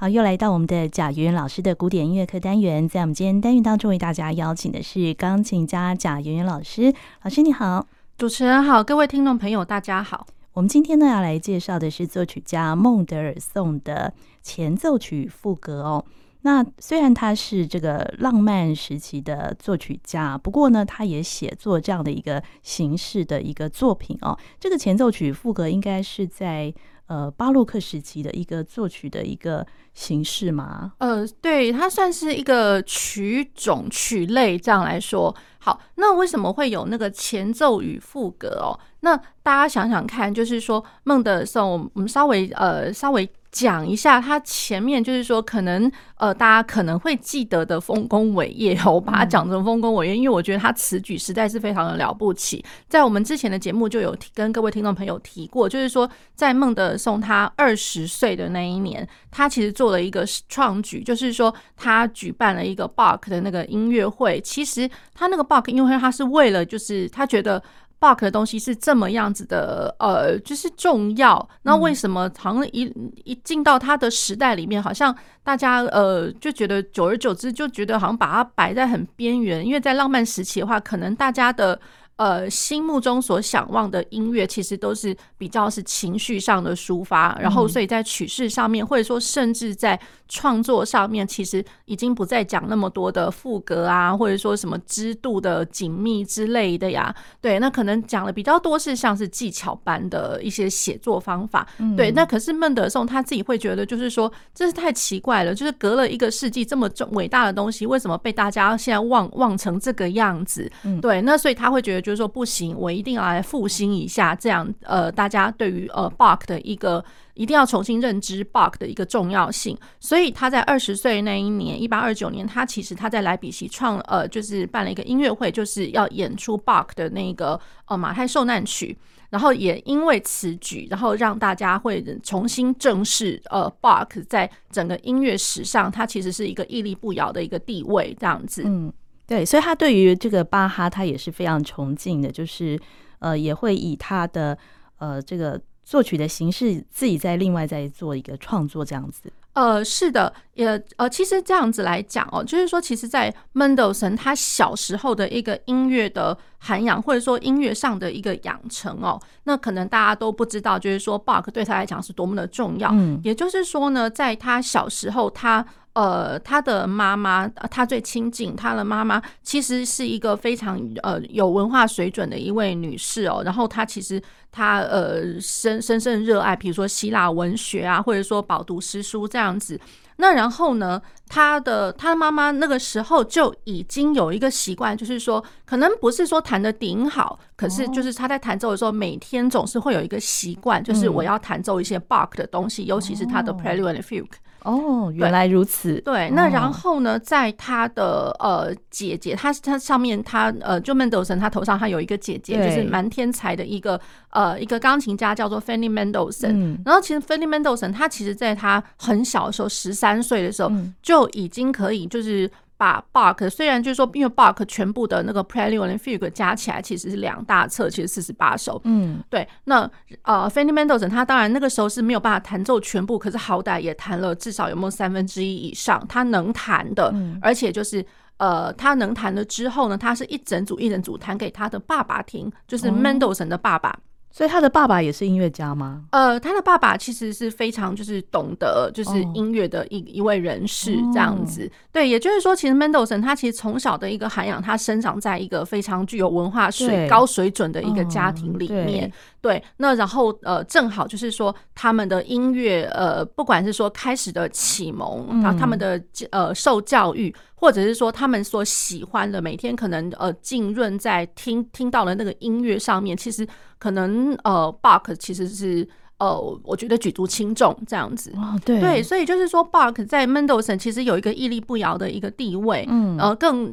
好，又来到我们的贾圆圆老师的古典音乐课单元，在我们今天单元当中为大家邀请的是钢琴家贾圆圆老师。老师你好，主持人好，各位听众朋友大家好。我们今天呢要来介绍的是作曲家孟德尔颂的前奏曲赋格哦。那虽然他是这个浪漫时期的作曲家，不过呢，他也写作这样的一个形式的一个作品哦。这个前奏曲赋格应该是在。呃，巴洛克时期的一个作曲的一个形式吗？呃，对，它算是一个曲种曲类这样来说。好，那为什么会有那个前奏与副歌哦？那大家想想看，就是说孟德尔颂，我们稍微呃稍微。讲一下他前面就是说，可能呃，大家可能会记得的丰功伟业，我把它讲成丰功伟业，因为我觉得他此举实在是非常的了不起。在我们之前的节目就有跟各位听众朋友提过，就是说在孟德松他二十岁的那一年，他其实做了一个创举，就是说他举办了一个 Bach 的那个音乐会。其实他那个 Bach 音乐会，他是为了就是他觉得。Bach 的东西是这么样子的，呃，就是重要。那为什么好像一一进到他的时代里面，好像大家呃就觉得久而久之就觉得好像把它摆在很边缘？因为在浪漫时期的话，可能大家的。呃，心目中所想望的音乐，其实都是比较是情绪上的抒发，然后所以在曲式上面，或者说甚至在创作上面，其实已经不再讲那么多的副格啊，或者说什么织度的紧密之类的呀。对，那可能讲的比较多是像是技巧般的一些写作方法。对，那可是孟德尔颂他自己会觉得，就是说这是太奇怪了，就是隔了一个世纪这么重伟大的东西，为什么被大家现在忘忘成这个样子？对，那所以他会觉得。就是说不行，我一定要来复兴一下，这样呃，大家对于呃 Bach 的一个一定要重新认知 Bach 的一个重要性。所以他在二十岁那一年，一八二九年，他其实他在莱比锡创呃，就是办了一个音乐会，就是要演出 Bach 的那个呃马太受难曲。然后也因为此举，然后让大家会重新正视呃 Bach 在整个音乐史上，他其实是一个屹立不摇的一个地位，这样子。嗯。对，所以他对于这个巴哈，他也是非常崇敬的，就是呃，也会以他的呃这个作曲的形式，自己再另外再做一个创作这样子。呃，是的，也呃，其实这样子来讲哦，就是说，其实，在 Mendelssohn 他小时候的一个音乐的涵养，或者说音乐上的一个养成哦，那可能大家都不知道，就是说，Bach 对他来讲是多么的重要。嗯，也就是说呢，在他小时候，他。呃，他的妈妈，他最亲近他的妈妈，其实是一个非常呃有文化水准的一位女士哦。然后她其实她呃深深深热爱，比如说希腊文学啊，或者说饱读诗书这样子。那然后呢，他的他的妈妈那个时候就已经有一个习惯，就是说，可能不是说弹的顶好，可是就是他在弹奏的时候，每天总是会有一个习惯，就是我要弹奏一些 Bach 的东西，尤其是他的 Prelude and Fugue。哦，原来如此。对，对，那然后呢，在他的呃姐姐，他他上面他呃，就孟德尔颂他头上他有一个姐姐，就是蛮天才的一个呃一个钢琴家，叫做 Fanny Mendelssohn。嗯，然后其实 Fanny Mendelssohn 他其实在他很小的时候，十三岁的时候就已经可以就是。把 Bach 虽然就是说，因为 Bach 全部的那个 Prelude and Fugue 加起来其实是两大册，其实四十八首。嗯，对。那呃，Fanny Mendelssohn 他当然那个时候是没有办法弹奏全部，可是好歹也弹了至少有没有三分之一以上，他能弹的，而且就是呃，他能弹了之后呢，他是一整组一整组弹给他的爸爸听，就是 Mendelssohn 的爸爸。所以他的爸爸也是音乐家吗？呃，他的爸爸其实是非常就是懂得就是音乐的一一位人士这样子。Oh. 对，也就是说，其实 Mendelssohn 他其实从小的一个涵养，他生长在一个非常具有文化水高水准的一个家庭里面。Oh. 对，那然后呃，正好就是说他们的音乐呃，不管是说开始的启蒙，然后他们的呃受教育。或者是说他们所喜欢的，每天可能呃浸润在听听到了那个音乐上面，其实可能呃 Bach 其实是呃我觉得举足轻重这样子。哦，对对，所以就是说 Bach 在 Mendelssohn 其实有一个屹立不摇的一个地位。嗯，呃，更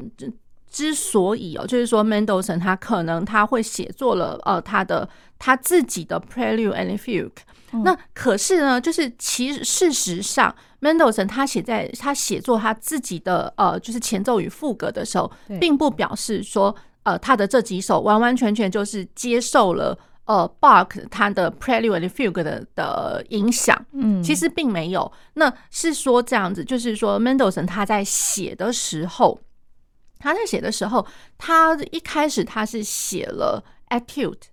之所以哦，就是说 Mendelssohn 他可能他会写作了呃他的他自己的 Prelude and Fugue。那可是呢，就是其实事实上，Mendelssohn 他写在他写作他自己的呃，就是前奏与副歌的时候，并不表示说呃他的这几首完完全全就是接受了呃，Bach 他的 Prelude and Fugue 的的影响，嗯，其实并没有。那是说这样子，就是说 Mendelssohn 他在写的时候，他在写的时候，他一开始他是写了 Etude，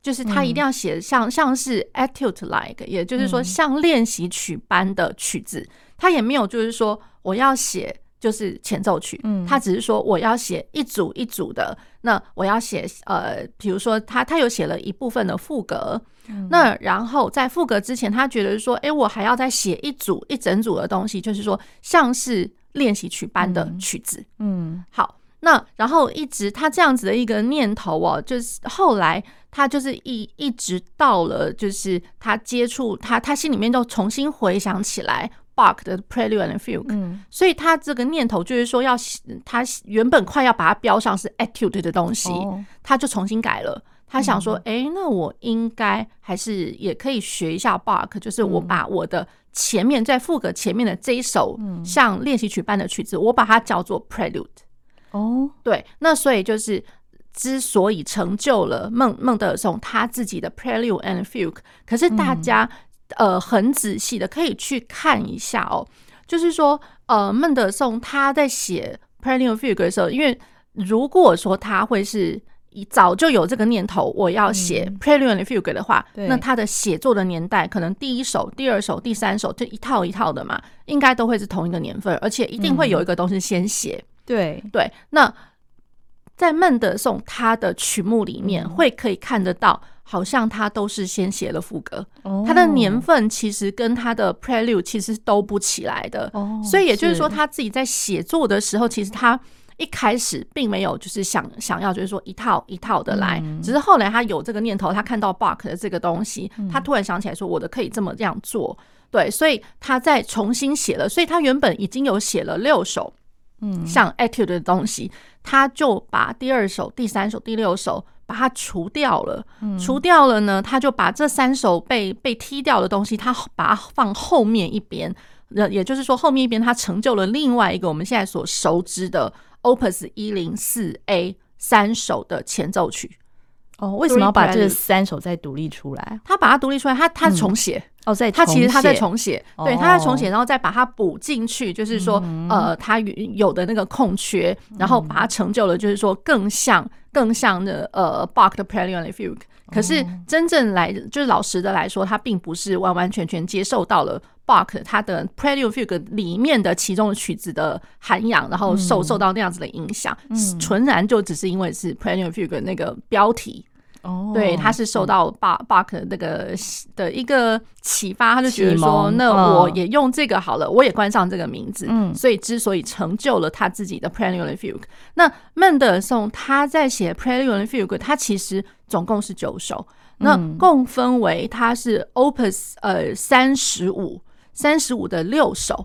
就是他一定要写像、嗯、像是 Etude like，也就是说像练习曲般的曲子，嗯、他也没有就是说我要写。就是前奏曲，嗯，他只是说我要写一组一组的，那我要写呃，比如说他他有写了一部分的副歌，嗯，那然后在副歌之前，他觉得说，哎，我还要再写一组一整组的东西，就是说像是练习曲般的曲子，嗯，好，那然后一直他这样子的一个念头哦，就是后来他就是一一直到了，就是他接触他他心里面就重新回想起来。Bach 的 Prelude and Fugue，嗯，所以他这个念头就是说要他原本快要把它标上是 Etude 的东西，他就重新改了。他想说，哎，那我应该还是也可以学一下 Bach，就是我把我的前面在副歌前面的这一首像练习曲般的曲子，我把它叫做 Prelude。哦，对，那所以就是之所以成就了孟孟德尔颂他自己的 Prelude and Fugue，可是大家。呃，很仔细的可以去看一下哦。就是说，呃，孟德尔颂他在写 Prelude and Fugue 的时候，因为如果说他会是早就有这个念头，我要写 Prelude and Fugue 的话，嗯、那他的写作的年代可能第一首、第二首、第三首就一套一套的嘛，应该都会是同一个年份，而且一定会有一个东西先写。对、嗯、对，那在孟德尔颂他的曲目里面，会可以看得到。好像他都是先写了副歌，他的年份其实跟他的 Prelude 其实都不起来的，所以也就是说他自己在写作的时候，其实他一开始并没有就是想想要就是说一套一套的来，只是后来他有这个念头，他看到 Bach 的这个东西，他突然想起来说我的可以这么这样做，对，所以他再重新写了，所以他原本已经有写了六首，嗯，像 Etude 的东西，他就把第二首、第三首、第六首。把它除掉了，除掉了呢，他就把这三首被被踢掉的东西，他把它放后面一边。呃，也就是说，后面一边他成就了另外一个我们现在所熟知的 Opus 一零四 A 三首的前奏曲。哦，为什么要把这三首再独立出来？他把它独立出来，他他重写。哦，在他其实他在重写，对，他在重写，然后再把它补进去，就是说，呃，他有的那个空缺，然后把它成就了，就是说更像。更像的呃，Bach 的 Prelude and Fugue，可是真正来就是老实的来说，他并不是完完全全接受到了 Bach 他的 Prelude Fugue 里面的其中的曲子的涵养，然后受受到那样子的影响，纯然就只是因为是 Prelude Fugue 那个标题。哦，对，他是受到巴巴克那个的一个启发，他就觉得说，那我也用这个好了，我也冠上这个名字。嗯，所以之所以成就了他自己的 Prelude Fugue，那孟德尔颂他在写 Prelude Fugue，他其实总共是九首，那共分为他是 Opus 呃三十五三十五的六首，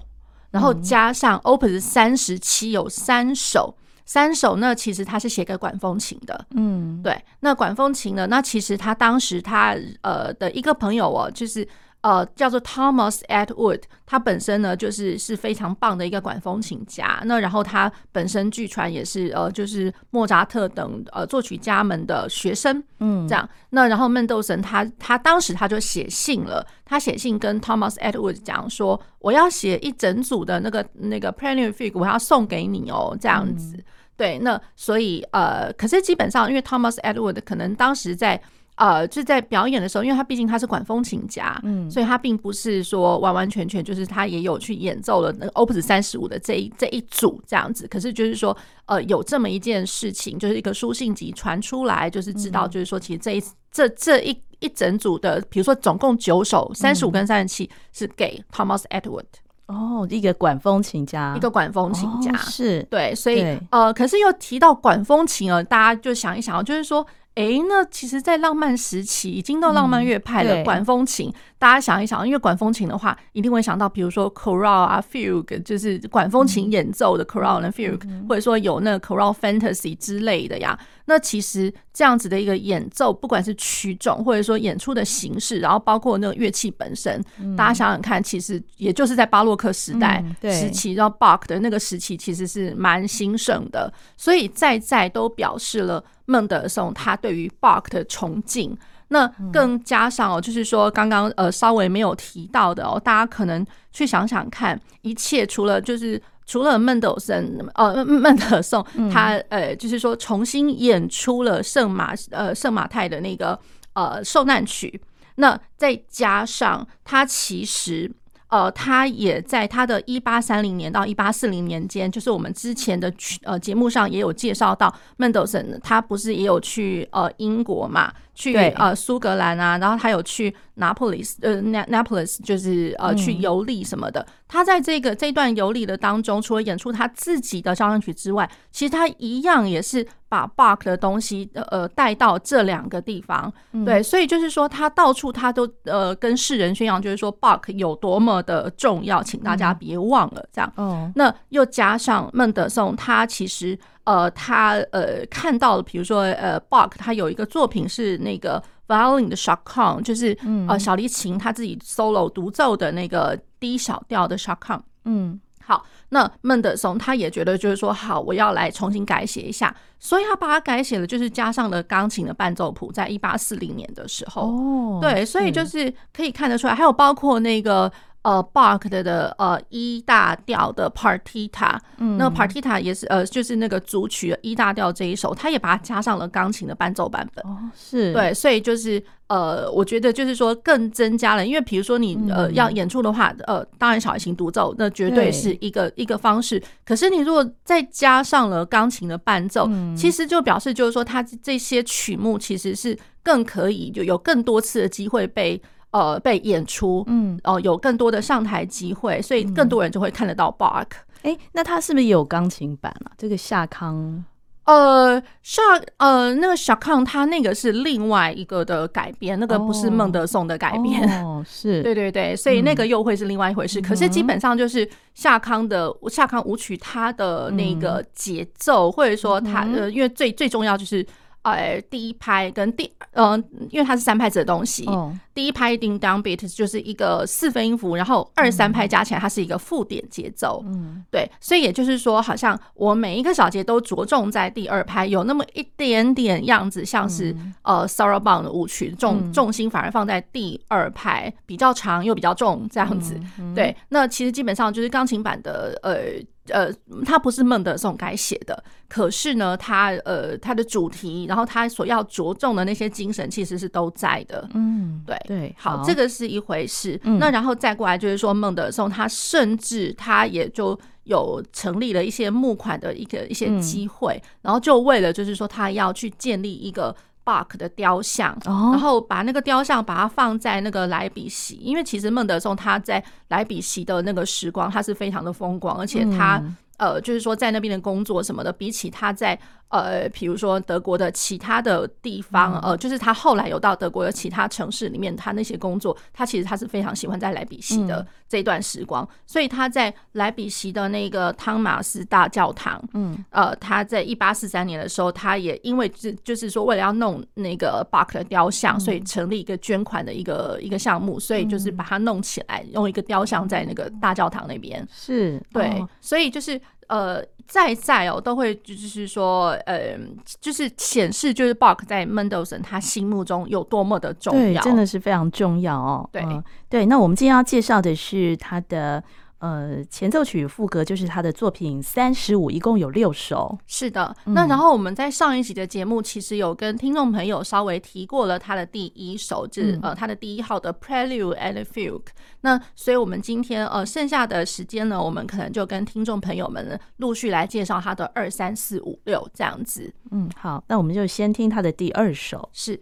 然后加上 Opus 三十七有三首。三首呢，其实他是写给管风琴的，嗯，对。那管风琴呢，那其实他当时他呃的一个朋友哦，就是呃叫做 Thomas Atwood，他本身呢就是是非常棒的一个管风琴家。那然后他本身据传也是呃就是莫扎特等呃作曲家们的学生，嗯，这样。那然后孟豆神他他当时他就写信了，他写信跟 Thomas Atwood 讲说，我要写一整组的那个那个 Prelude Fugue，我要送给你哦，这样子。对，那所以呃，可是基本上，因为 Thomas Edward 可能当时在呃就在表演的时候，因为他毕竟他是管风琴家，嗯，所以他并不是说完完全全就是他也有去演奏了那个 Opus 三十五的这一这一组这样子。可是就是说，呃，有这么一件事情，就是一个书信集传出来，就是知道就是说，其实这一这这一一整组的，比如说总共九首，三十五跟三十七是给 Thomas Edward。哦，一个管风琴家，一个管风琴家，哦、是对，所以呃，可是又提到管风琴了，大家就想一想，就是说。哎、欸，那其实，在浪漫时期，已经到浪漫乐派了管风琴，嗯、大家想一想，因为管风琴的话，一定会想到，比如说 chorale 啊，fugue，就是管风琴演奏的 chorale 和 fugue，、嗯、或者说有那 chorale fantasy 之类的呀。那其实这样子的一个演奏，不管是曲种，或者说演出的形式，然后包括那个乐器本身，嗯、大家想想看，其实也就是在巴洛克时代时期，然后 Bach 的那个时期，其实是蛮兴盛的，所以在在都表示了。孟德尔颂他对于 Bach 的崇敬，那更加上哦，就是说刚刚呃稍微没有提到的哦，大家可能去想想看，一切除了就是除了孟德森呃孟德颂他呃就是说重新演出了圣马呃圣马太的那个呃受难曲，那再加上他其实。呃，他也在他的一八三零年到一八四零年间，就是我们之前的呃节目上也有介绍到，，Mendelssohn 他不是也有去呃英国嘛？去呃苏格兰啊，然后他有去拿破里斯呃拿拿破里斯，就是呃去游历什么的。他在这个这段游历的当中，除了演出他自己的交响曲之外，其实他一样也是把 Bach 的东西呃带到这两个地方。对，所以就是说他到处他都呃跟世人宣扬，就是说 Bach 有多么的重要，请大家别忘了这样。哦，那又加上孟德松，他其实。呃，他呃看到了，比如说呃，Bach 他有一个作品是那个 Violin 的 Chaconne，就是呃小提琴他自己 solo 独奏的那个低小调的 Chaconne。嗯，好，那孟德松他也觉得就是说，好，我要来重新改写一下，所以他把它改写了，就是加上了钢琴的伴奏谱，在一八四零年的时候。哦，对，所以就是可以看得出来，还有包括那个。呃，Bach 的的呃一大调的 Partita，嗯，那 Partita 也是呃，就是那个组曲一大调这一首，他也把它加上了钢琴的伴奏版本。哦，是对，所以就是呃，我觉得就是说更增加了，因为比如说你呃要演出的话，呃，当然小提琴独奏那绝对是一个一个方式。可是你如果再加上了钢琴的伴奏，其实就表示就是说，它这些曲目其实是更可以就有更多次的机会被。呃，被演出，嗯，哦、呃，有更多的上台机会，所以更多人就会看得到 Bark。哎、欸，那他是不是也有钢琴版啊？这个夏康，呃，夏，呃，那个小康，他那个是另外一个的改编，那个不是孟德颂的改编。哦，是，对对对，所以那个又会是另外一回事。嗯、可是基本上就是夏康的夏康舞曲，它的那个节奏，嗯、或者说它呃，因为最最重要就是。呃，第一拍跟第，嗯、呃，因为它是三拍子的东西，哦、第一拍 ding downbeat 就是一个四分音符，然后二三拍加起来它是一个附点节奏，嗯，对，所以也就是说，好像我每一个小节都着重在第二拍，有那么一点点样子，像是、嗯、呃 Sarabande 的舞曲，重重心反而放在第二拍，比较长又比较重这样子，嗯嗯、对，那其实基本上就是钢琴版的，呃。呃，它不是孟德松改写的，可是呢，它呃，它的主题，然后它所要着重的那些精神，其实是都在的。嗯，对对，好，好，这个是一回事。嗯、那然后再过来就是说，孟德松他甚至他也就有成立了一些募款的一个一些机会，嗯、然后就为了就是说他要去建立一个。Bach 的雕像，然后把那个雕像把它放在那个莱比锡，因为其实孟德松他在莱比锡的那个时光，他是非常的风光，而且他呃，就是说在那边的工作什么的，比起他在。呃，比如说德国的其他的地方，呃，就是他后来有到德国的其他城市里面，他那些工作，他其实他是非常喜欢在莱比锡的这段时光，所以他在莱比锡的那个汤马斯大教堂，嗯，呃，他在一八四三年的时候，他也因为就就是说为了要弄那个 Bach 的雕像，所以成立一个捐款的一个一个项目，所以就是把它弄起来，用一个雕像在那个大教堂那边，是对，所以就是。呃，在在哦，都会就是说，呃，就是显示，就是 Bach 在 Mendelssohn 他心目中有多么的重要，真的是非常重要哦。对、呃、对，那我们今天要介绍的是他的。呃，前奏曲副歌就是他的作品三十五，一共有六首。是的，那然后我们在上一集的节目其实有跟听众朋友稍微提过了他的第一首，就是呃他的第一号的 Prelude and Fugue。那所以我们今天呃剩下的时间呢，我们可能就跟听众朋友们陆续来介绍他的二三四五六这样子。嗯，好，那我们就先听他的第二首，是。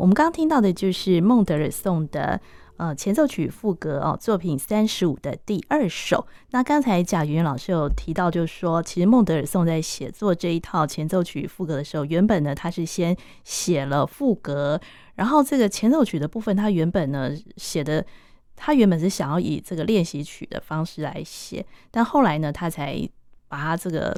我们刚刚听到的就是孟德尔颂的呃前奏曲赋格哦，作品三十五的第二首。那刚才贾圆圆老师有提到，就是说，其实孟德尔颂在写作这一套前奏曲赋格的时候，原本呢他是先写了赋格，然后这个前奏曲的部分，他原本呢写的，他原本是想要以这个练习曲的方式来写，但后来呢，他才把他这个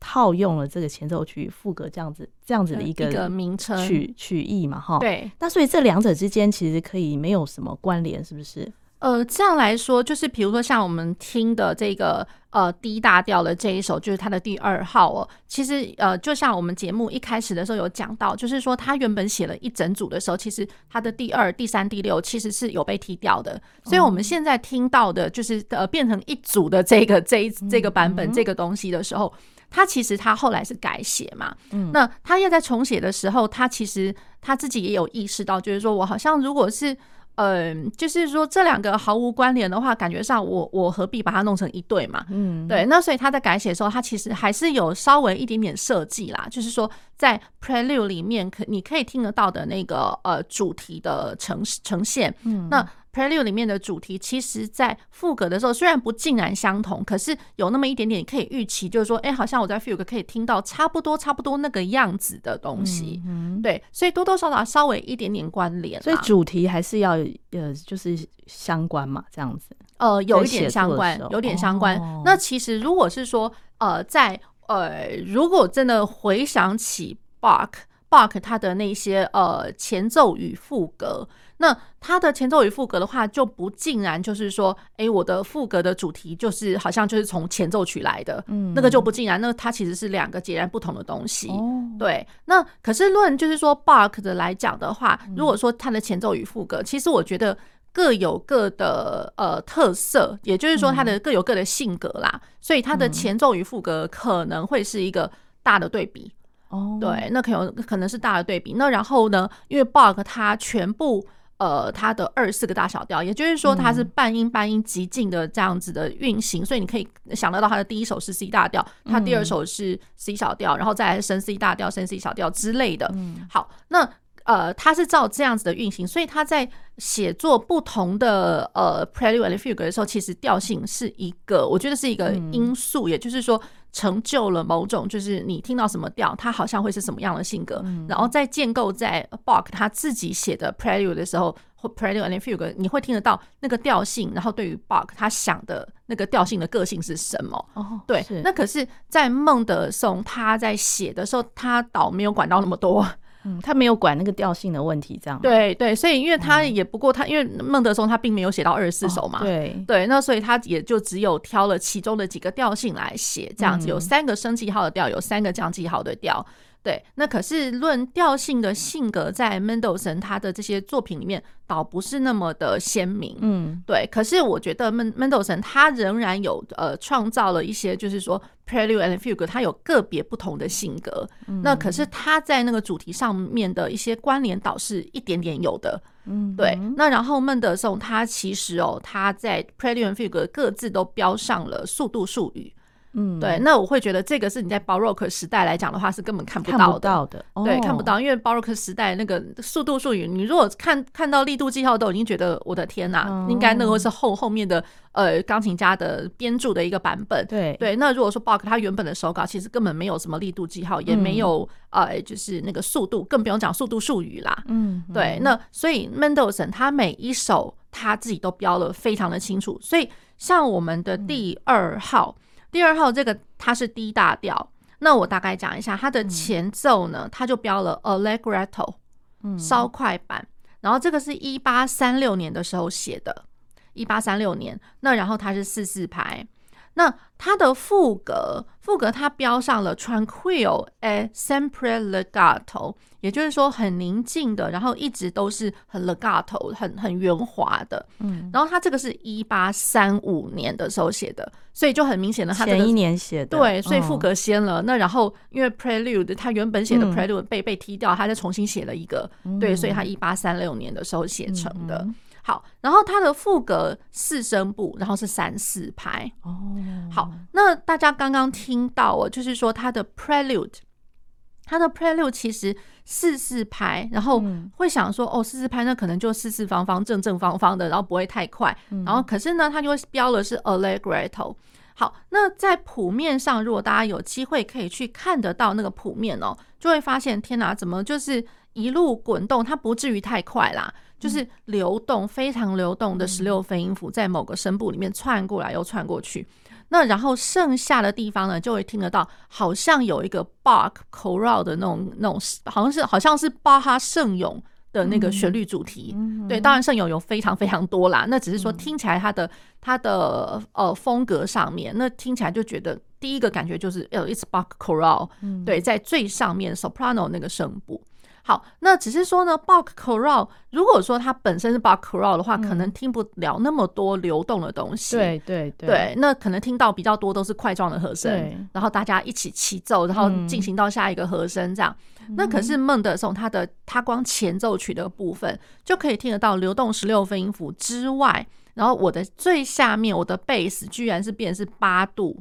套用了这个前奏曲副歌这样子这样子的一个一个名称曲曲艺嘛，哈。对，那所以这两者之间其实可以没有什么关联，是不是？呃，这样来说，就是比如说像我们听的这个呃 D 大调的这一首，就是它的第二号哦。其实呃，就像我们节目一开始的时候有讲到，就是说他原本写了一整组的时候，其实他的第二、第三、第六其实是有被踢掉的。所以我们现在听到的，就是呃变成一组的这个这一这个版本这个东西的时候，他其实他后来是改写嘛。嗯，那他又在重写的时候，他其实他自己也有意识到，就是说我好像如果是。嗯，就是说这两个毫无关联的话，感觉上我我何必把它弄成一对嘛？嗯，对。那所以他在改写的时候，他其实还是有稍微一点点设计啦，就是说在 Prelude 里面可你可以听得到的那个呃主题的呈呈现，嗯，那。Prelude 里面的主题，其实，在副歌的时候虽然不尽然相同，可是有那么一点点可以预期，就是说，哎，好像我在 Fugue 可以听到差不多、差不多那个样子的东西，嗯，对，所以多多少少稍微一点点关联，所以主题还是要呃，就是相关嘛，这样子，呃，有一点相关，有点相关。哦，那其实如果是说，呃，在呃，如果真的回想起 Bach Bach 他的那些呃前奏与赋格。那它的前奏与副歌的话，就不尽然就是说，哎、欸，我的副歌的主题就是好像就是从前奏曲来的，嗯，那个就不尽然，那它其实是两个截然不同的东西。哦，对。那可是论就是说 Bach 的来讲的话，如果说它的前奏与副歌，其实我觉得各有各的呃特色，也就是说它的各有各的性格啦，所以它的前奏与副歌可能会是一个大的对比。哦，对，那可能可能是大的对比。那然后呢，因为 Bach 它全部。呃，它的二四个大小调，也就是说它是半音半音极进的这样子的运行，嗯，所以你可以想得到它的第一首是 C 大调，它第二首是 C 小调，然后再来升 C 大调、升 C 小调之类的。好，那呃，它是照这样子的运行，所以它在写作不同的呃 Prelude and Fugue 的时候，其实调性是一个，我觉得是一个因素，也就是说。成就了某种，就是你听到什么调，它好像会是什么样的性格，嗯、然后再建构在 Bach 他自己写的 Prelude 的时候，或 Prelude and Fugue，你会听得到那个调性，然后对于 Bach 他想的那个调性的个性是什么？哦，对，那可是，在孟德松他在写的时候，他倒没有管到那么多。嗯，他没有管那个调性的问题，这样。对对，所以因为他也不过他，因为孟德松他并没有写到二十四首嘛，对。对，那所以他也就只有挑了其中的几个调性来写，这样子有三个升记号的调，有三个降记号的调。对，那可是论调性的性格，在 Mendelssohn 他的这些作品里面，倒不是那么的鲜明。嗯，对。可是我觉得 Mendelssohn 他仍然有呃创造了一些，就是说 Prelude and Fugue，他有个别不同的性格。嗯。那可是他在那个主题上面的一些关联，倒是一点点有的。嗯，对。那然后孟德松他其实哦，他在 Prelude and Fugue 各自都标上了速度术语。嗯，对，那我会觉得这个是你在 Baroque 时代来讲的话是根本看不到的，对，哦、看不到，因为 Baroque 时代那个速度术语，你如果看看到力度记号都已经觉得我的天呐，哦、应该那个是后后面的呃钢琴家的编著的一个版本，对。对。那如果说 Bach 他原本的手稿其实根本没有什么力度记号，也没有、嗯、呃就是那个速度，更不用讲速度术语啦，嗯，对。那所以 Mendelssohn 他每一首他自己都标了非常的清楚，所以像我们的第二号。嗯第二号这个它是 D 大调，那我大概讲一下它的前奏呢，它就标了 Allegretto，稍快板，然后这个是一八三六年的时候写的，一八三六年，那然后它是四四拍，那它的副格，副格它标上了 Tranquillo e sempre legato。也就是说，很宁静的，然后一直都是很 legato，很很圆滑的。嗯，然后他这个是一八三五年的时候写的，所以就很明显的，他前一年写的。对，所以副格先了。那然后因为 prelude，他原本写的 prelude 被被踢掉，他再重新写了一个。对，所以他一八三六年的时候写成的。好，然后他的副格四声部，然后是三四拍。哦，好，那大家刚刚听到哦，就是说他的 prelude，他的 prelude 其实。四四拍，然后会想说，哦，四四拍那可能就四四方方、正正方方的，然后不会太快。然后可是呢，它就会标的是 Allegretto。好，那在谱面上，如果大家有机会可以去看得到那个谱面哦，就会发现，天哪，怎么就是一路滚动？它不至于太快啦，就是流动，非常流动的十六分音符在某个声部里面窜过来又窜过去。那然后剩下的地方呢，就会听得到，好像有一个 Bach chorale 的那种那种，好像是好像是巴哈圣咏的那个旋律主题。嗯、对，当然圣咏有非常非常多啦，那只是说听起来它的、嗯、它的呃风格上面，那听起来就觉得第一个感觉就是呃，it's Bach chorale、嗯。对，在最上面 soprano 那个声部。好，那只是说呢，Bach chorale 如果说它本身是 Bach chorale 的话，嗯，可能听不了那么多流动的东西。对对对，对，那可能听到比较多都是块状的和声，然后大家一起齐奏，然后进行到下一个和声这样。嗯，那可是孟德松他的他光前奏曲的部分就可以听得到流动十六分音符之外，然后我的最下面我的贝斯居然是变成是八度，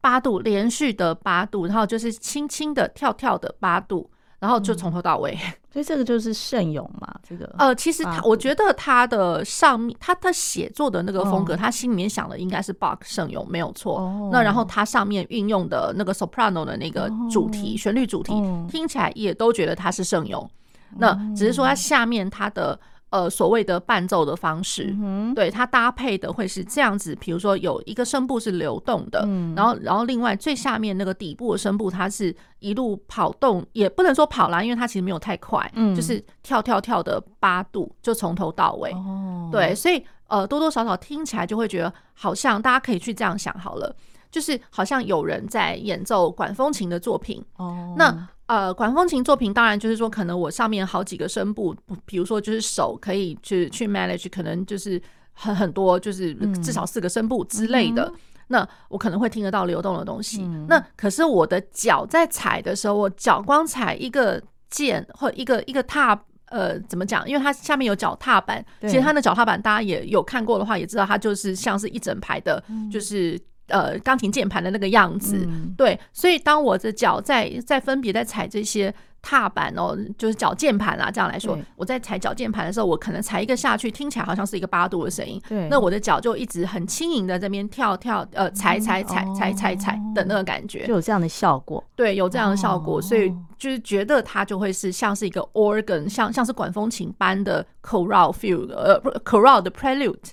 八度连续的八度，然后就是轻轻的跳跳的八度。然后就从头到尾，嗯，所以这个就是圣咏嘛，这个呃，其实他我觉得他的上面他他写作的那个风格，哦，他心里面想的应该是 Bach 圣咏没有错，哦。那然后他上面运用的那个 soprano 的那个主题，哦，旋律主题，哦，听起来也都觉得他是圣咏，哦。那只是说他下面他的。呃，所谓的伴奏的方式，嗯、对它搭配的会是这样子，比如说有一个声部是流动的，嗯、然后然后另外最下面那个底部的声部，它是一路跑动，也不能说跑啦，因为它其实没有太快，嗯、就是跳跳跳的八度，就从头到尾，哦、对，所以呃多多少少听起来就会觉得好像大家可以去这样想好了，就是好像有人在演奏管风琴的作品，哦，那。呃，管风琴作品当然就是说，可能我上面好几个声部，比如说就是手可以去去 manage，可能就是很很多，就是至少四个声部之类的。嗯、那我可能会听得到流动的东西。嗯、那可是我的脚在踩的时候，我脚光踩一个键或一个一个踏，呃，怎么讲？因为它下面有脚踏板，其实它的脚踏板大家也有看过的话，也知道它就是像是一整排的，就是。呃，钢琴键盘的那个样子，嗯，对，所以当我的脚在在分别在踩这些踏板哦，就是脚键盘啊，这样来说，我在踩脚键盘的时候，我可能踩一个下去，听起来好像是一个八度的声音，对，那我的脚就一直很轻盈的这边跳跳，呃，踩踩踩踩踩踩的那个感觉，就有这样的效果，对，有这样的效果，所以就是觉得它就会是像是一个 organ，像像是管风琴般的 chorale feel，呃，chorale 的 prelude，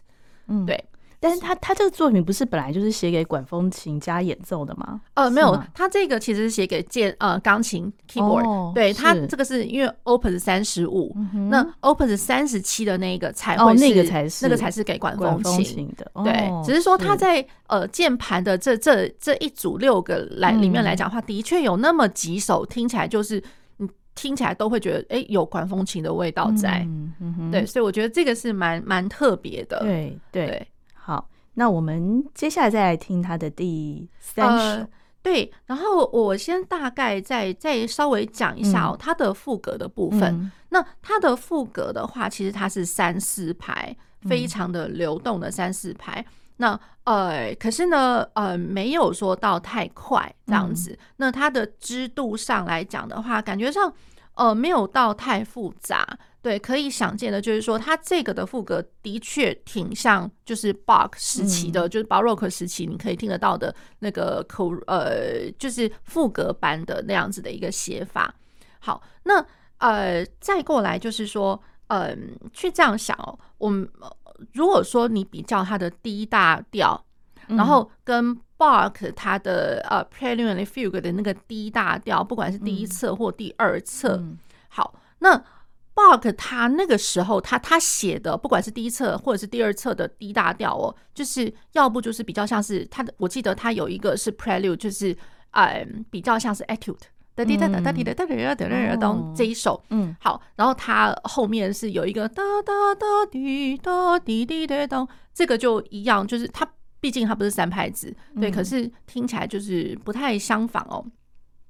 嗯，对。但是他他这个作品不是本来就是写给管风琴加演奏的吗？呃，没有，他这个其实是写给键呃钢琴 keyboard，哦。对，他这个是因为 Opus 三十五，那 Opus 三十七的那个才会哦，那个才是那个才是给管风琴的。对，只是说他在呃键盘的这这这一组六个来里面来讲的话，的确有那么几首听起来就是你听起来都会觉得哎有管风琴的味道在。对，所以我觉得这个是蛮蛮特别的。对对。好，那我们接下来再来听他的第三首。呃，对，然后我先大概再再稍微讲一下哦，它的副歌的部分。嗯、那它的副歌的话，其实它是三四拍，非常的流动的三四拍。嗯、那呃，可是呢，呃，没有说到太快这样子。嗯、那它的支度上来讲的话，感觉上呃没有到太复杂。对，可以想见的，就是说，它这个的副格的确挺像，就是 Bach 时期的，就是 Baroque 时期，你可以听得到的那个口，呃，就是副格版的那样子的一个写法。好，那呃，再过来就是说，嗯、呃，去这样想哦，我们如果说你比较它的第一大调，然后跟 Bach 它的呃 Prelude and Fugue 的那个第一大调，不管是第一册或第二册，好，那。Bach 他那个时候，他他写的不管是第一册或者是第二册的 D 大调哦，就是要不就是比较像是他的，我记得他有一个是 Prelude，就是嗯比较像是 Etude，哒滴哒哒哒滴哒哒哒哒哒当这一首，嗯，好，然后他后面是有一个哒哒哒滴哒滴滴哒当，这个就一样，就是他毕竟他不是三拍子，对，可是听起来就是不太相仿哦。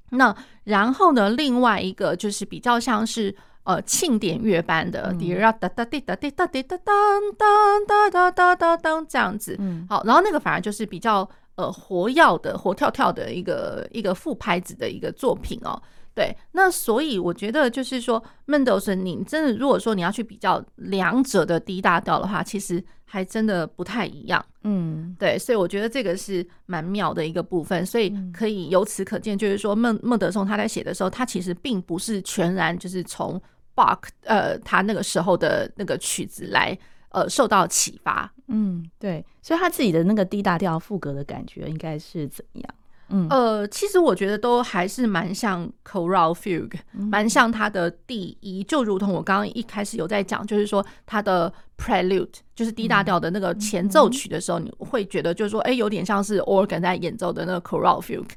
那然后呢，另外一个就是比较像是。呃，庆典乐班的滴哒哒哒滴哒滴哒滴哒当当哒哒哒哒当这样子，好，然后那个反而就是比较呃活跃的、活跳跳的一个一个副拍子的一个作品哦。对，那所以我觉得就是说，孟德森，你真的如果说你要去比较两者的低大调的话，其实还真的不太一样。嗯，对，所以我觉得这个是蛮妙的一个部分。所以可以由此可见，就是说孟孟德松他在写的时候，他其实并不是全然就是从 Bach 呃，他那个时候的那个曲子来呃受到启发，嗯，对，所以他自己的那个 D 大调副歌的感觉应该是怎么样？嗯，呃，其实我觉得都还是蛮像 Chorale Fugue，蛮像他的第一，就如同我刚刚一开始有在讲，就是说他的 Prelude，就是 D 大调的那个前奏曲的时候，你会觉得就是说，哎，有点像是 organ 在演奏的那个 Chorale Fugue，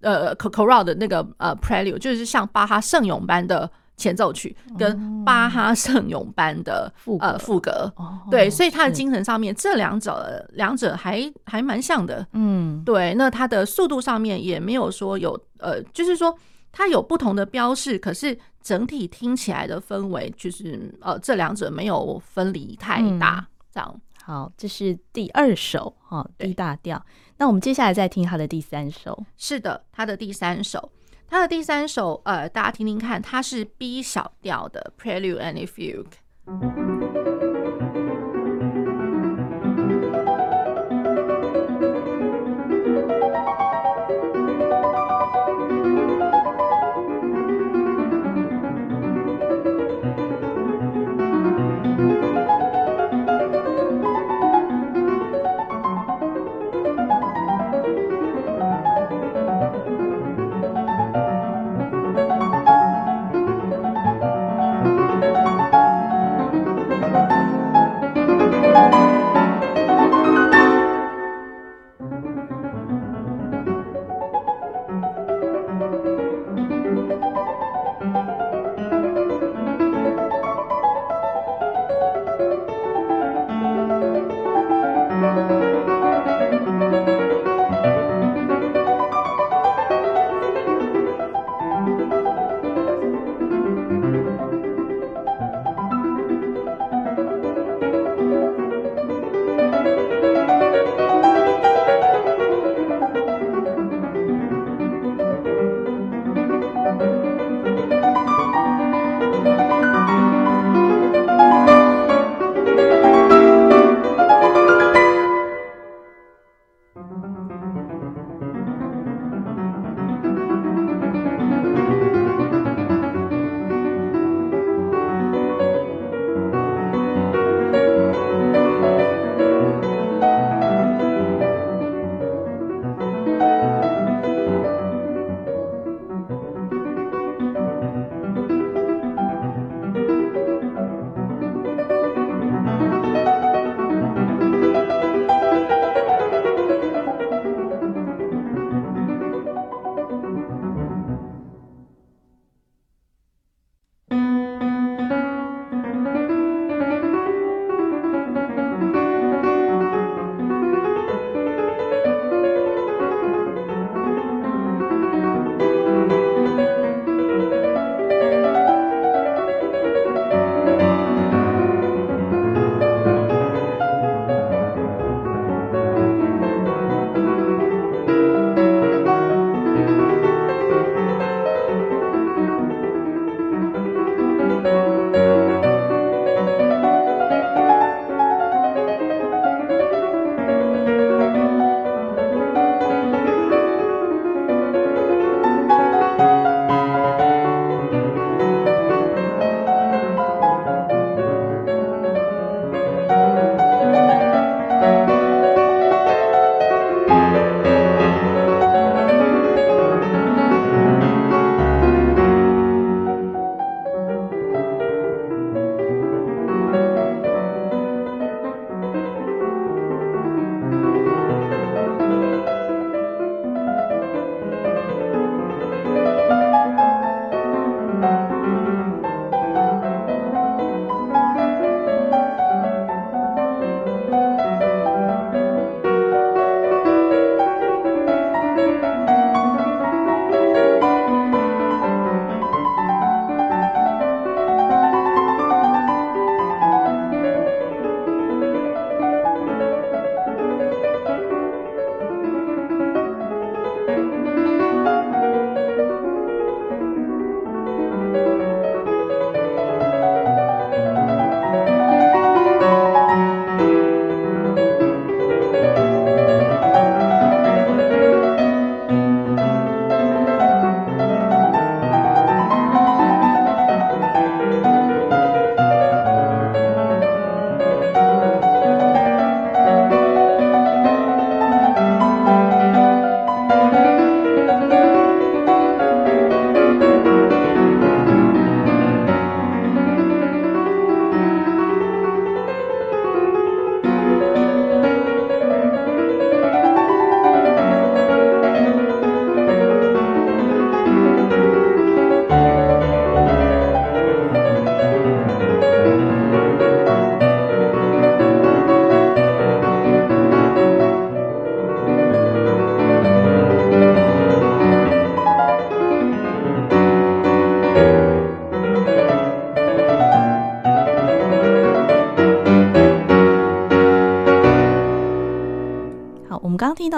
呃，Chorale 的那个呃 Prelude，就是像巴哈圣咏般的。前奏曲跟巴哈圣咏般的呃赋格，对，所以他的精神上面这两者两者还还蛮像的，嗯，对。那它的速度上面也没有说有呃，就是说它有不同的标示，可是整体听起来的氛围就是呃，这两者没有分离太大，这样。好，这是第二首哈 D 大调，那我们接下来再听他的第三首。是的，他的第三首。它的第三首，呃，大家听听看，它是 B 小调的 Prelude and Fugue。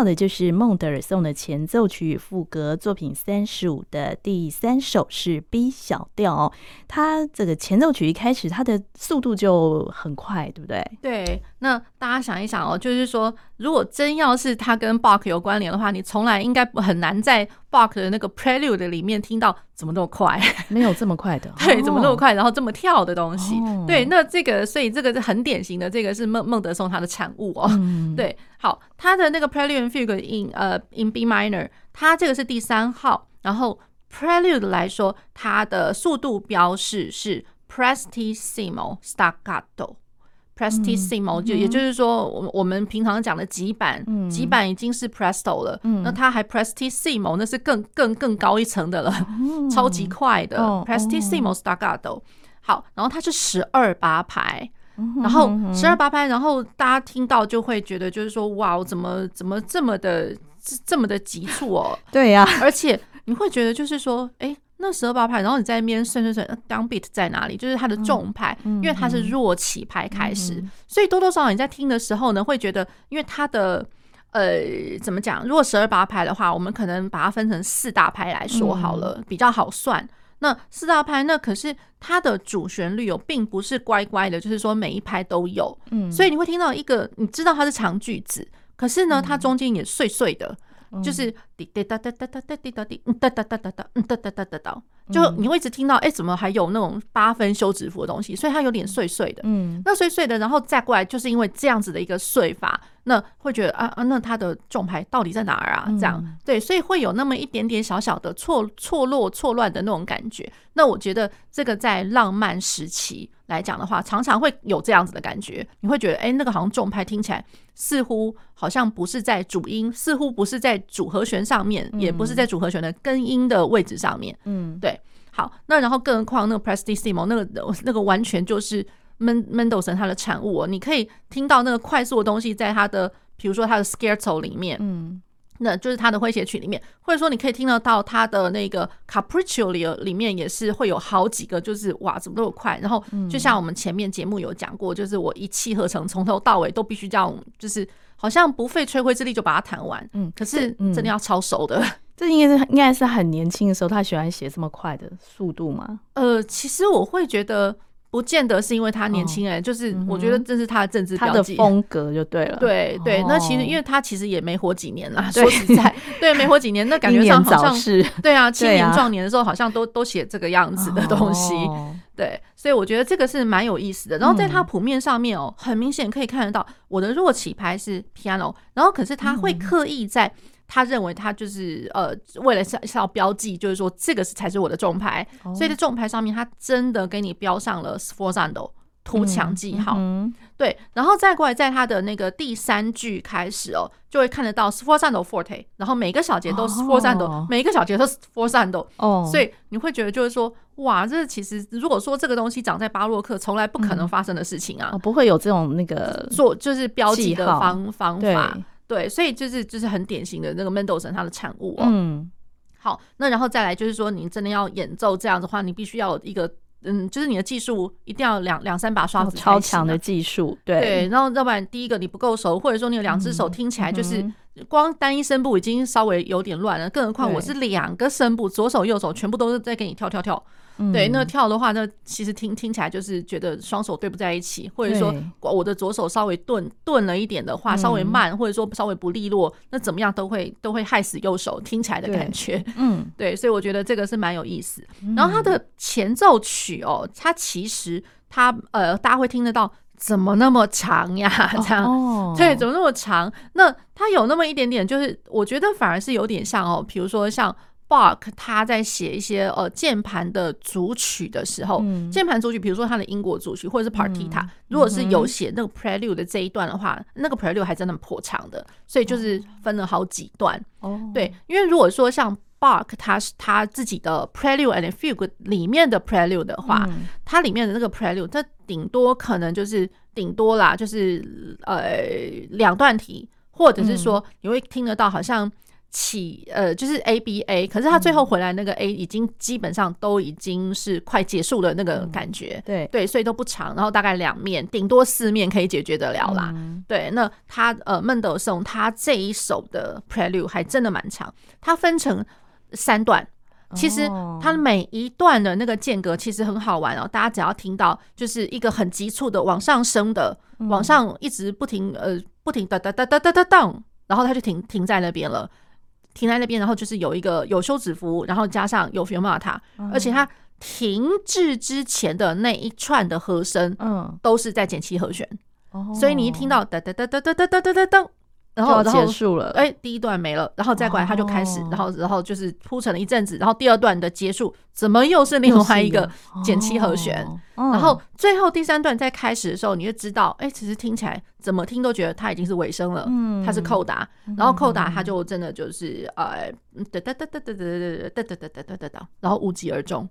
的就是孟德尔颂的前奏曲与赋格作品三十五的第三首是 B 小调。它这个前奏曲一开始，它的速度就很快，对不对？对。那大家想一想哦，就是说，如果真要是它跟 Bach 有关联的话，你从来应该很难在 Bach 的那个 Prelude 里面听到怎么那么快，没有这么快的，对，怎么那么快，然后这么跳的东西，哦、对，那这个，所以这个是很典型的，这个是孟孟德松他的产物哦，嗯、对，好，他的那个 Prelude Fugue in 呃 in B minor，他这个是第三号，然后 Prelude 来说，它的速度标示是 Prestissimo staccato。Prestissimo 就也就是说，我我们平常讲的急板，急板已经是 Presto 了，那它还 Prestissimo，那是更更更高一层的了，超级快的 Prestissimo staccato。好，然后它是十二八拍，然后十二八拍，然后大家听到就会觉得就是说，哇，怎么怎么这么的这么的急促哦？对呀，而且你会觉得就是说，哎。那十二八拍，然后你在那边算算算，downbeat 在哪里？就是它的重拍，因为它是弱起拍开始，所以多多少少你在听的时候呢，会觉得，因为它的呃怎么讲？如果十二八拍的话，我们可能把它分成四大拍来说好了，比较好算。那四大拍，那可是它的主旋律哦，并不是乖乖的，就是说每一拍都有。嗯所以你会听到一个，你知道它是长句子，可是呢，它中间也碎碎的。就是滴滴答答答答答滴答滴，嗯哒哒哒哒哒，嗯哒哒哒哒哒，就你会一直听到，哎，怎么还有那种八分休止符的东西？所以它有点碎碎的，嗯，那碎碎的，然后再过来，就是因为这样子的一个碎法，那会觉得啊啊，那它的重拍到底在哪儿啊？这样对，所以会有那么一点点小小的错错落错乱的那种感觉。那我觉得这个在浪漫时期来讲的话，常常会有这样子的感觉，你会觉得，哎，那个好像重拍听起来。似乎好像不是在主音，似乎不是在主和弦上面，也不是在主和弦的根音的位置上面。嗯，对。好，那然后更何况那个 Prestissimo 那个那个完全就是门门德尔松他的产物哦。你可以听到那个快速的东西在他的，比如说他的 Scherzo 里面。嗯。那就是他的诙谐曲里面，或者说你可以听得到他的那个 Capriccio 里里面也是会有好几个，就是哇，怎么那么快？然后就像我们前面节目有讲过，就是我一气呵成，从头到尾都必须这样，就是好像不费吹灰之力就把它弹完。嗯，可是真的要超熟的。这应该是应该是很年轻的时候，他喜欢写这么快的速度吗？呃，其实我会觉得。不见得是因为他年轻哎，就是我觉得这是他的政治他的，风格就对了。对对，那其实因为他其实也没活几年啦，说实在，对，没活几年，那感觉上好像 是 对啊，青年壮年的时候好像都都写这个样子的东西。对，所以我觉得这个是蛮有意思的。然后在他谱面上面哦，很明显可以看得到我的弱起拍是 piano，然后可是他会刻意在。他认为他就是呃，为了是要标记，就是说这个是才是我的重拍，所以在重牌上面，他真的给你标上了 sforzando 图强记号。对，然后再过来，在他的那个第三句开始哦，就会看得到 sforzando forte，然后每个小节都 sforzando，每一个小节都 sforzando。哦，所以你会觉得就是说，哇，这其实如果说这个东西长在巴洛克，从来不可能发生的事情啊，不会有这种那个做就是标记的方方法。对，所以就是就是很典型的那个门德尔松他的产物哦。嗯，好，那然后再来就是说，你真的要演奏这样的话，你必须要有一个嗯，就是你的技术一定要两两三把刷子，超强的技术。对，对，然后要不然第一个你不够熟，或者说你有两只手听起来就是光单一声部已经稍微有点乱了，更何况我是两个声部，左手右手全部都是在给你跳跳跳。对，那跳的话，那其实听听起来就是觉得双手对不在一起，或者说我的左手稍微顿顿了一点的话，稍微慢，或者说稍微不利落，那怎么样都会都会害死右手听起来的感觉。嗯，对，所以我觉得这个是蛮有意思。然后它的前奏曲哦，它其实它呃，大家会听得到，怎么那么长呀？这样，对，怎么那么长？那它有那么一点点，就是我觉得反而是有点像哦，比如说像。Bach 他在写一些呃键盘的组曲的时候，键盘组曲，比如说他的英国组曲或者是 Partita，如果是有写那个 Prelude 的这一段的话，那个 Prelude 还真的颇长的，所以就是分了好几段。哦，对，因为如果说像 Bach 他是他自己的 Prelude and Fugue 里面的 Prelude 的话，它里面的那个 Prelude，它顶多可能就是顶多啦，就是呃两段题，或者是说你会听得到好像。起呃，就是 A B A，可是他最后回来那个 A 已经基本上都已经是快结束的那个感觉，嗯、对对，所以都不长，然后大概两面，顶多四面可以解决得了啦。嗯、对，那他呃孟德尔颂他这一首的 Prelude 还真的蛮长，它分成三段，其实它每一段的那个间隔其实很好玩哦，大家只要听到就是一个很急促的往上升的，往上一直不停呃不停哒哒哒哒哒哒当，然后它就停停在那边了。停在那边，然后就是有一个有休止符，然后加上有 fermata，而且它停滞之前的那一串的和声，嗯，都是在减七和弦，嗯、所以你一听到哒哒哒哒哒哒哒哒哒。然后结束了，哎，第一段没了，然后再过来他就开始，然后然后就是铺成了一阵子，然后第二段的结束，怎么又是另外一个减七和弦？然后最后第三段再开始的时候，你就知道，哎，其实听起来怎么听都觉得它已经是尾声了，它是扣打，然后扣打它就真的就是呃哒哒哒哒哒哒哒哒哒哒哒哒哒哒，然后无疾而终。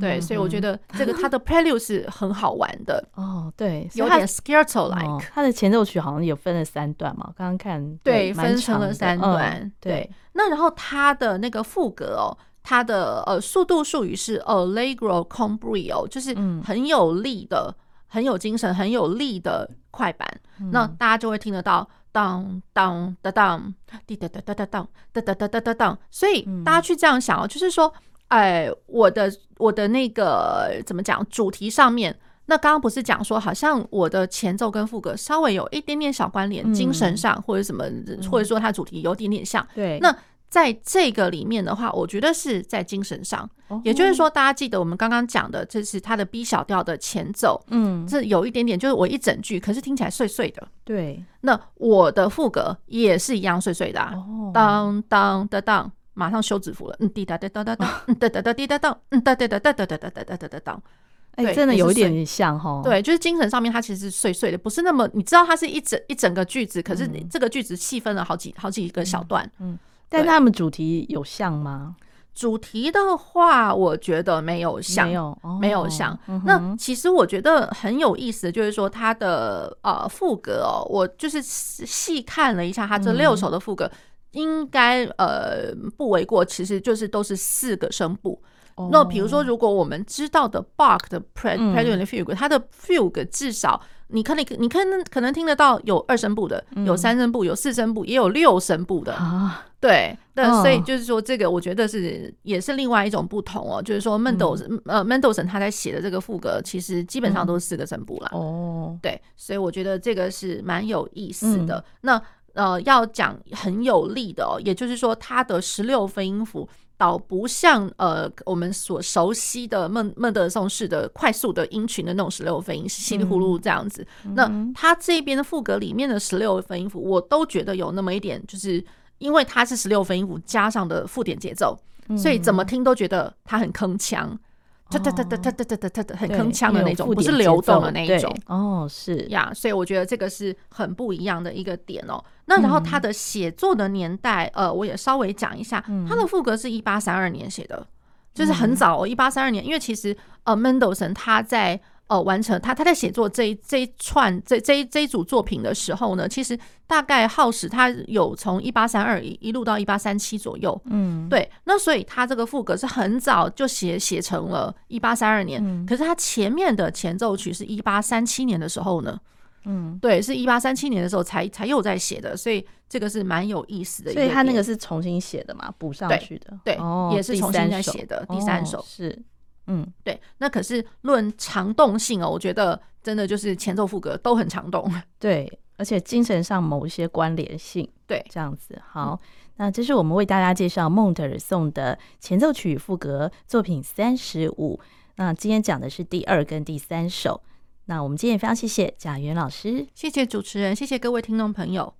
对，所以我觉得这个它的 Prelude 是很好玩的哦，对，有点 Scherzo-like。它的前奏曲好像有分了三段嘛，刚刚看。对，分成了三段。嗯、对，对那然后它的那个副歌哦，它的呃速度术语是 Allegro con brio，就是很有力的、嗯、很有精神、很有力的快板。嗯、那大家就会听得到当当当当滴哒哒哒哒当哒哒哒哒哒当。所以大家去这样想哦，就是说，哎，我的我的那个怎么讲主题上面。那刚刚不是讲说，好像我的前奏跟副歌稍微有一点点小关联，精神上或者什么，或者说它主题有点点像。对。那在这个里面的话，我觉得是在精神上，也就是说，大家记得我们刚刚讲的，这是它的 B 小调的前奏，嗯，这有一点点，就是我一整句，可是听起来碎碎的。对。那我的副歌也是一样碎碎的啊，当当当当，马上休止符了，嗯，滴答答答答答，嗯，哒哒哒滴答当，嗯，哒哒哒哒哒哒哒哒哒哒哒。哎，欸、真的有一点点像哈。对，就是精神上面它其实是碎碎的，不是那么你知道它是一整一整个句子，可是这个句子细分了好几好几个小段。嗯，嗯，但他们主题有像吗？主题的话，我觉得没有像，没有，哦、没有像。嗯、那其实我觉得很有意思的就是说它的呃副歌哦，我就是细看了一下它这六首的副歌，嗯、应该呃不为过，其实就是都是四个声部。那比如说，如果我们知道的 Bach 的 Prelude and Fugue，它的 Fugue 至少你可以，你可能可能听得到有二声部的，有三声部，有四声部，也有六声部的。对，那所以就是说，这个我觉得是也是另外一种不同哦。就是说，孟德呃孟德尔颂他在写的这个副歌，其实基本上都是四个声部啦。哦，对，所以我觉得这个是蛮有意思的。那呃，要讲很有力的哦，也就是说，他的十六分音符。倒不像呃我们所熟悉的孟孟德尔颂式的快速的音群的那种十六分音稀里呼噜这样子。嗯、那他这边的副歌里面的十六分音符，我都觉得有那么一点，就是因为它是十六分音符加上的附点节奏，嗯、所以怎么听都觉得它很铿锵。哒哒哒哒哒哒哒哒哒，很铿锵的那种，不是流动的那一种。哦，是呀，所以我觉得这个是很不一样的一个点哦。那然后他的写作的年代，呃，我也稍微讲一下，他的副歌是一八三二年写的，就是很早哦，一八三二年。因为其实呃，孟德尔颂他在。呃，完成他他在写作这一这一串这这一这一组作品的时候呢，其实大概耗时他有从一八三二一一路到一八三七左右，嗯，对，那所以他这个副歌是很早就写写成了一八三二年，嗯，可是他前面的前奏曲是一八三七年的时候呢，嗯，对，是一八三七年的时候才才又在写的，所以这个是蛮有意思的，所以他那个是重新写的嘛，补上去的，对，也是重新在写的第三首，哦、是。嗯，对，那可是论长动性哦，我觉得真的就是前奏副歌都很长动，对，而且精神上某一些关联性，对，这样子。好，嗯、那这是我们为大家介绍孟德尔颂的前奏曲副歌作品三十五。那今天讲的是第二跟第三首。那我们今天也非常谢谢贾元老师，谢谢主持人，谢谢各位听众朋友。